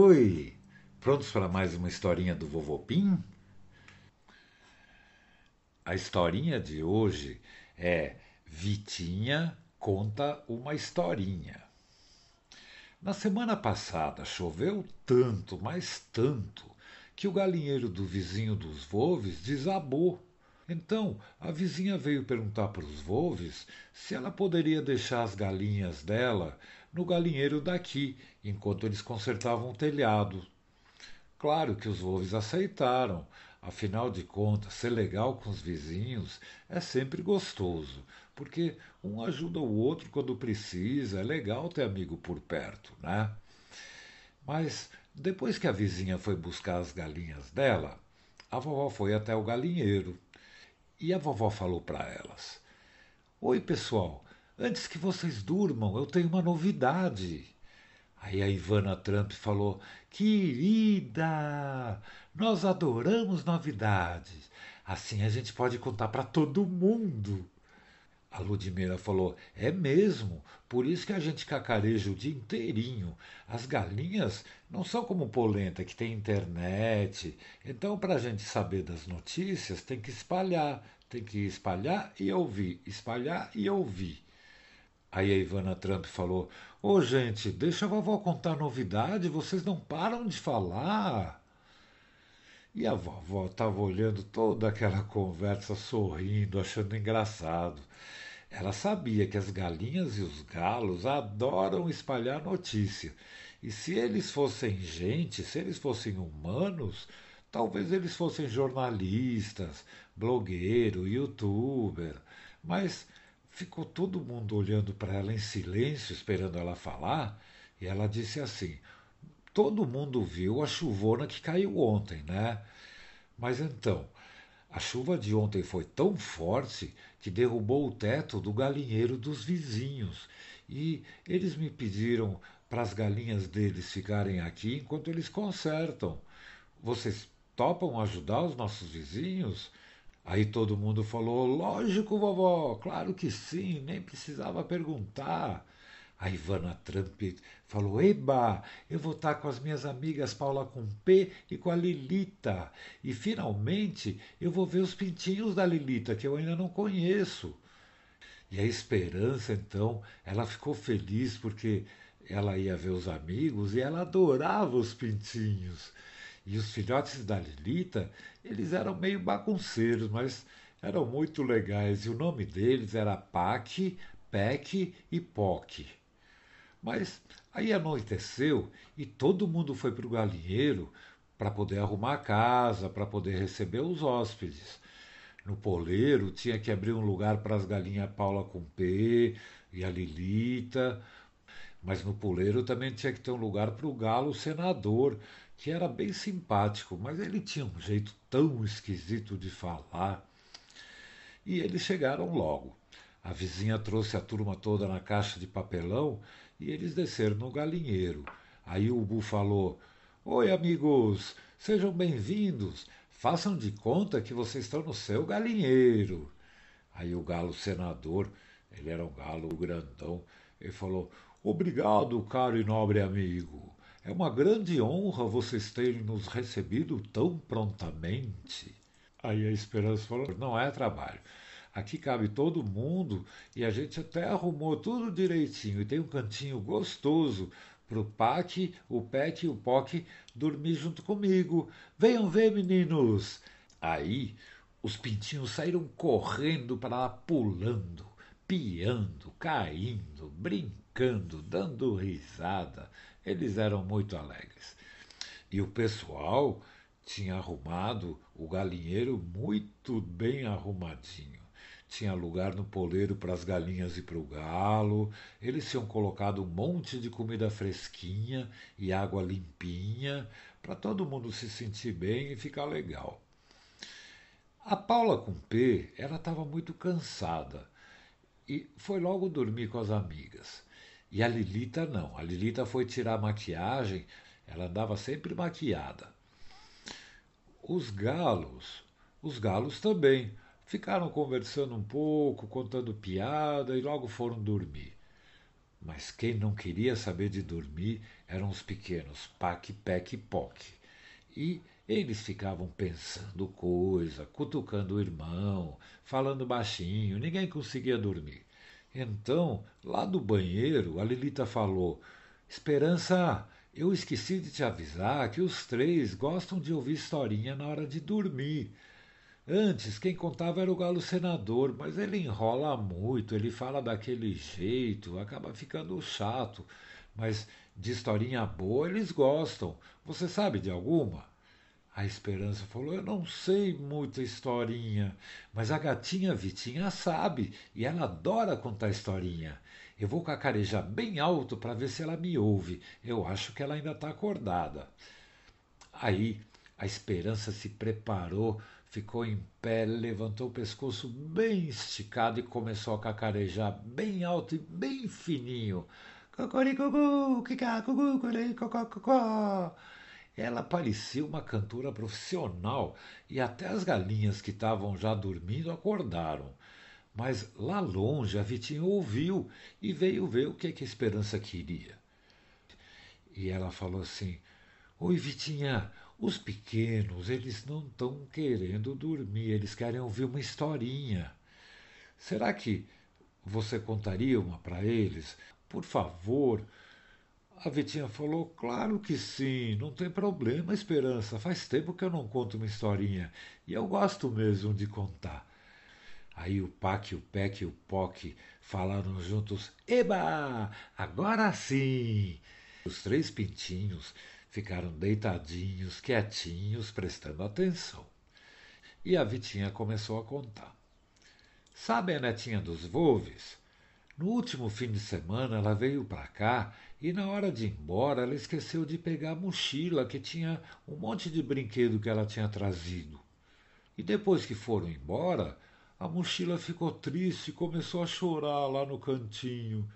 Oi, prontos para mais uma historinha do Vovô Pim? A historinha de hoje é Vitinha conta uma historinha. Na semana passada choveu tanto, mas tanto, que o galinheiro do vizinho dos Volves desabou. Então a vizinha veio perguntar para os Volves se ela poderia deixar as galinhas dela no galinheiro daqui, enquanto eles consertavam o telhado. Claro que os Wolves aceitaram, afinal de contas, ser legal com os vizinhos é sempre gostoso, porque um ajuda o outro quando precisa, é legal ter amigo por perto, né? Mas depois que a vizinha foi buscar as galinhas dela, a vovó foi até o galinheiro. E a vovó falou para elas: Oi, pessoal, Antes que vocês durmam, eu tenho uma novidade. Aí a Ivana Trump falou: Querida, nós adoramos novidades. Assim a gente pode contar para todo mundo. A Ludmila falou: É mesmo, por isso que a gente cacareja o dia inteirinho. As galinhas não são como polenta que tem internet. Então, para a gente saber das notícias, tem que espalhar. Tem que espalhar e ouvir, espalhar e ouvir. Aí a Ivana Trump falou: Ô oh, gente, deixa a vovó contar novidade, vocês não param de falar. E a vovó estava olhando toda aquela conversa, sorrindo, achando engraçado. Ela sabia que as galinhas e os galos adoram espalhar notícia. E se eles fossem gente, se eles fossem humanos, talvez eles fossem jornalistas, blogueiro, youtuber. Mas Ficou todo mundo olhando para ela em silêncio, esperando ela falar, e ela disse assim: Todo mundo viu a chuvona que caiu ontem, né? Mas então, a chuva de ontem foi tão forte que derrubou o teto do galinheiro dos vizinhos. E eles me pediram para as galinhas deles ficarem aqui enquanto eles consertam. Vocês topam ajudar os nossos vizinhos? Aí todo mundo falou: Lógico, vovó, claro que sim, nem precisava perguntar. A Ivana Trump falou: Eba, eu vou estar com as minhas amigas Paula com P e com a Lilita. E finalmente eu vou ver os pintinhos da Lilita, que eu ainda não conheço. E a Esperança, então, ela ficou feliz porque ela ia ver os amigos e ela adorava os pintinhos. E os filhotes da Lilita, eles eram meio bagunceiros, mas eram muito legais. E o nome deles era Pac, Peck e Poc. Mas aí anoiteceu e todo mundo foi para o galinheiro para poder arrumar a casa, para poder receber os hóspedes. No poleiro tinha que abrir um lugar para as galinhas Paula com P e a Lilita, mas no poleiro também tinha que ter um lugar para o galo senador, que era bem simpático, mas ele tinha um jeito tão esquisito de falar. E eles chegaram logo. A vizinha trouxe a turma toda na caixa de papelão e eles desceram no galinheiro. Aí o Bu falou: Oi, amigos, sejam bem-vindos. Façam de conta que vocês estão no seu galinheiro. Aí o galo senador, ele era um galo grandão, ele falou: Obrigado, caro e nobre amigo. É uma grande honra vocês terem nos recebido tão prontamente. Aí a Esperança falou: não é trabalho. Aqui cabe todo mundo e a gente até arrumou tudo direitinho. E tem um cantinho gostoso para o Pac, o Pet e o Poc dormir junto comigo. Venham ver, meninos! Aí os pintinhos saíram correndo para lá, pulando, piando, caindo, brincando, dando risada. Eles eram muito alegres. E o pessoal tinha arrumado o galinheiro muito bem arrumadinho. Tinha lugar no poleiro para as galinhas e para o galo. Eles tinham colocado um monte de comida fresquinha e água limpinha para todo mundo se sentir bem e ficar legal. A Paula com P, ela estava muito cansada e foi logo dormir com as amigas. E a Lilita não. A Lilita foi tirar a maquiagem, ela andava sempre maquiada. Os galos, os galos também, ficaram conversando um pouco, contando piada e logo foram dormir. Mas quem não queria saber de dormir eram os pequenos Pac, Pec e Poc. E eles ficavam pensando coisa, cutucando o irmão, falando baixinho, ninguém conseguia dormir. Então, lá do banheiro, a Lilita falou: Esperança, eu esqueci de te avisar que os três gostam de ouvir historinha na hora de dormir. Antes, quem contava era o galo senador, mas ele enrola muito, ele fala daquele jeito, acaba ficando chato. Mas de historinha boa eles gostam. Você sabe de alguma? A Esperança falou: Eu não sei muita historinha, mas a gatinha Vitinha sabe e ela adora contar historinha. Eu vou cacarejar bem alto para ver se ela me ouve. Eu acho que ela ainda está acordada. Aí a Esperança se preparou, ficou em pé, levantou o pescoço bem esticado e começou a cacarejar bem alto e bem fininho. Cocoricucu, kikacucu, cocó. Ela parecia uma cantora profissional e até as galinhas que estavam já dormindo acordaram. Mas lá longe a Vitinha ouviu e veio ver o que, que a Esperança queria. E ela falou assim: Oi, Vitinha, os pequenos, eles não estão querendo dormir, eles querem ouvir uma historinha. Será que você contaria uma para eles? Por favor, a Vitinha falou: Claro que sim, não tem problema, Esperança. Faz tempo que eu não conto uma historinha e eu gosto mesmo de contar. Aí o Pac, o Pec e o Poc falaram juntos: Eba! Agora sim! Os três pintinhos ficaram deitadinhos, quietinhos, prestando atenção. E a Vitinha começou a contar. Sabe a netinha dos Volves? No último fim de semana ela veio para cá e na hora de ir embora, ela esqueceu de pegar a mochila que tinha um monte de brinquedo que ela tinha trazido. E depois que foram embora, a mochila ficou triste e começou a chorar lá no cantinho.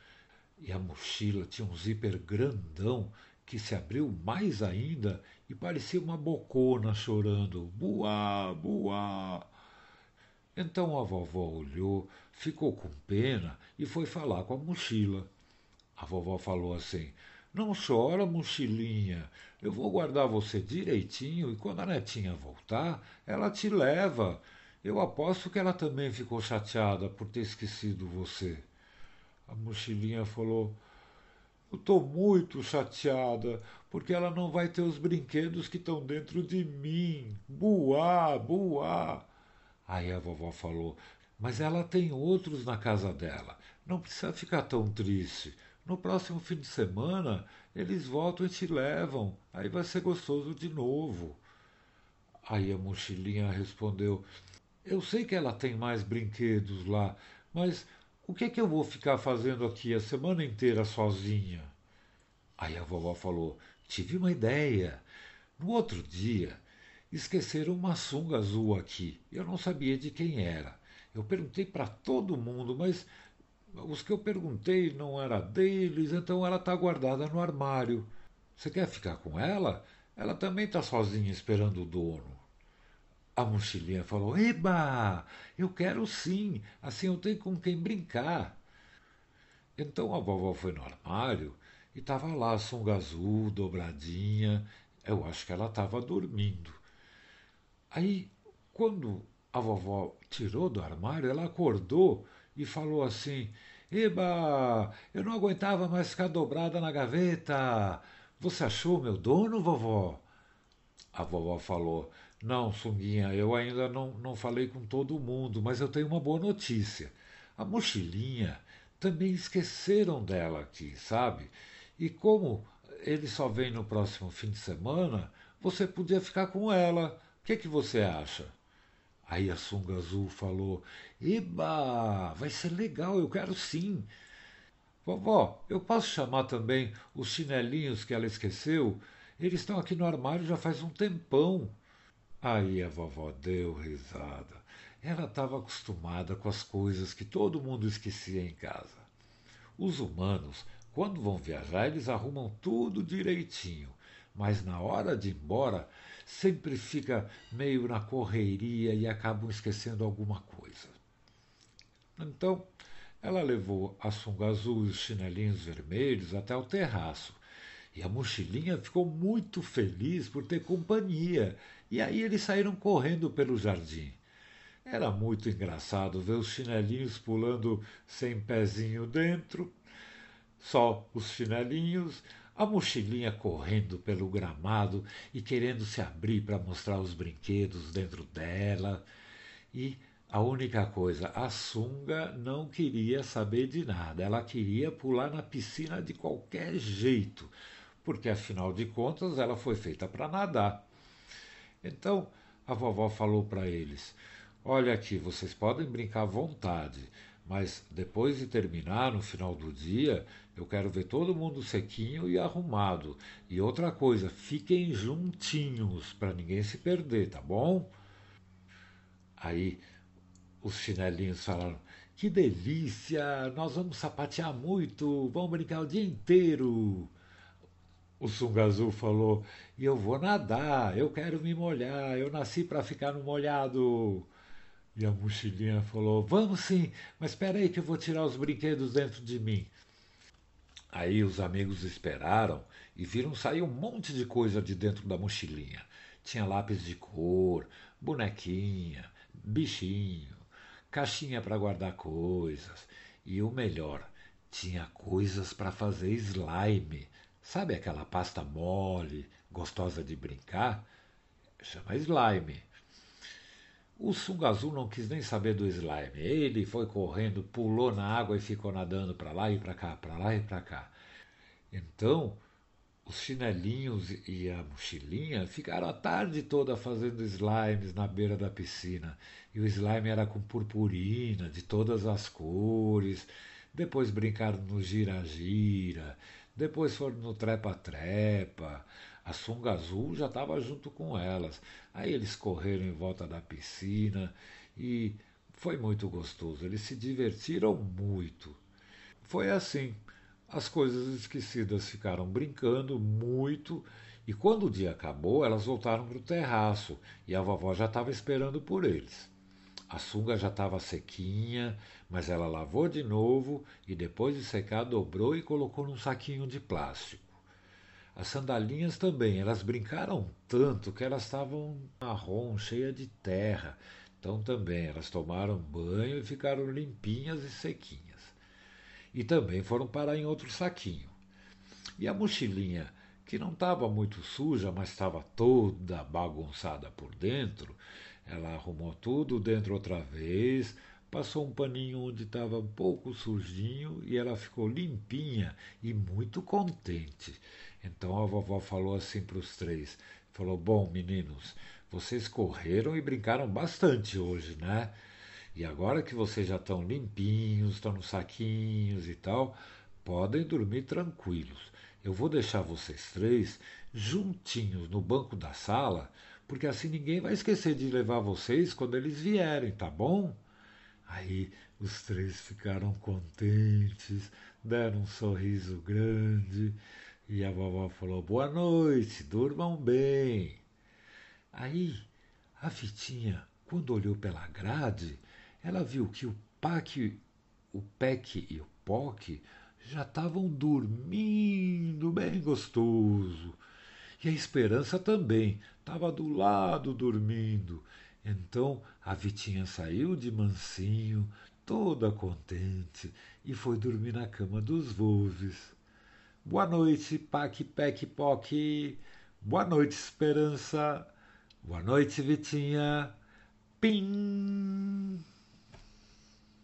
E a mochila tinha um zíper grandão que se abriu mais ainda e parecia uma bocona chorando. Buá, buá. Então a vovó olhou, ficou com pena e foi falar com a mochila. A vovó falou assim: Não chora, mochilinha. Eu vou guardar você direitinho e quando a netinha voltar, ela te leva. Eu aposto que ela também ficou chateada por ter esquecido você. A mochilinha falou: Eu estou muito chateada, porque ela não vai ter os brinquedos que estão dentro de mim. Buá, buá. Aí a vovó falou: Mas ela tem outros na casa dela. Não precisa ficar tão triste. No próximo fim de semana, eles voltam e te levam. Aí vai ser gostoso de novo. Aí a mochilinha respondeu: Eu sei que ela tem mais brinquedos lá, mas o que é que eu vou ficar fazendo aqui a semana inteira sozinha? Aí a vovó falou: Tive uma ideia. No outro dia, esqueceram uma sunga azul aqui. Eu não sabia de quem era. Eu perguntei para todo mundo, mas os que eu perguntei não era deles, então ela está guardada no armário. Você quer ficar com ela? Ela também está sozinha esperando o dono. A mochilinha falou: Eba! Eu quero sim, assim eu tenho com quem brincar. Então a vovó foi no armário e estava lá a sunga azul, dobradinha. Eu acho que ela estava dormindo. Aí, quando a vovó tirou do armário, ela acordou e falou assim: Eba, eu não aguentava mais ficar dobrada na gaveta. Você achou meu dono, vovó? A vovó falou: Não, Sunguinha, eu ainda não, não falei com todo mundo, mas eu tenho uma boa notícia. A mochilinha também esqueceram dela aqui, sabe? E como ele só vem no próximo fim de semana, você podia ficar com ela. O que, que você acha? Aí a sunga azul falou: Eba, vai ser legal, eu quero sim. Vovó, eu posso chamar também os chinelinhos que ela esqueceu? Eles estão aqui no armário já faz um tempão. Aí a vovó deu risada. Ela estava acostumada com as coisas que todo mundo esquecia em casa. Os humanos, quando vão viajar, eles arrumam tudo direitinho, mas na hora de ir embora, sempre fica meio na correria e acabam esquecendo alguma coisa. Então, Ela levou a sunga azul e os chinelinhos vermelhos até o terraço. E a mochilinha ficou muito feliz por ter companhia. E aí eles saíram correndo pelo jardim. Era muito engraçado ver os chinelinhos pulando sem pezinho dentro, só os chinelinhos, a mochilinha correndo pelo gramado e querendo se abrir para mostrar os brinquedos dentro dela. E a única coisa, a sunga não queria saber de nada, ela queria pular na piscina de qualquer jeito, porque afinal de contas ela foi feita para nadar. Então a vovó falou para eles: Olha aqui, vocês podem brincar à vontade, mas depois de terminar, no final do dia, eu quero ver todo mundo sequinho e arrumado. E outra coisa, fiquem juntinhos para ninguém se perder, tá bom? Aí os chinelinhos falaram: Que delícia! Nós vamos sapatear muito, vamos brincar o dia inteiro. O sunga azul falou: E eu vou nadar, eu quero me molhar, eu nasci para ficar no molhado. E a mochilinha falou: Vamos sim, mas espera aí que eu vou tirar os brinquedos dentro de mim. Aí os amigos esperaram e viram sair um monte de coisa de dentro da mochilinha. Tinha lápis de cor, bonequinha, bichinho, caixinha para guardar coisas. E o melhor, tinha coisas para fazer slime. Sabe aquela pasta mole, gostosa de brincar? Chama slime. O sunga azul não quis nem saber do slime. Ele foi correndo, pulou na água e ficou nadando para lá e para cá, para lá e para cá. Então, os chinelinhos e a mochilinha ficaram a tarde toda fazendo slimes na beira da piscina. E o slime era com purpurina, de todas as cores. Depois brincaram no gira-gira. Depois foram no trepa-trepa. A sunga azul já estava junto com elas. Aí eles correram em volta da piscina e foi muito gostoso. Eles se divertiram muito. Foi assim. As coisas esquecidas ficaram brincando muito e quando o dia acabou, elas voltaram para o terraço e a vovó já estava esperando por eles. A sunga já estava sequinha, mas ela lavou de novo e depois de secar dobrou e colocou num saquinho de plástico. As sandalinhas também, elas brincaram tanto que elas estavam marrom, cheia de terra. Então também elas tomaram banho e ficaram limpinhas e sequinhas. E também foram parar em outro saquinho. E a mochilinha, que não estava muito suja, mas estava toda bagunçada por dentro, ela arrumou tudo dentro outra vez, passou um paninho onde estava um pouco sujinho e ela ficou limpinha e muito contente. Então a vovó falou assim para os três: falou, bom, meninos, vocês correram e brincaram bastante hoje, né? E agora que vocês já estão limpinhos, estão nos saquinhos e tal, podem dormir tranquilos. Eu vou deixar vocês três juntinhos no banco da sala, porque assim ninguém vai esquecer de levar vocês quando eles vierem, tá bom? Aí os três ficaram contentes, deram um sorriso grande e a vovó falou: Boa noite, durmam bem. Aí a Vitinha, quando olhou pela grade, ela viu que o Pac, o Peck e o Poc já estavam dormindo bem gostoso. E a Esperança também estava do lado dormindo. Então a Vitinha saiu de mansinho, toda contente, e foi dormir na cama dos Volves. Boa noite, Pac, Pec, Poc. Boa noite, Esperança. Boa noite, Vitinha. Pim!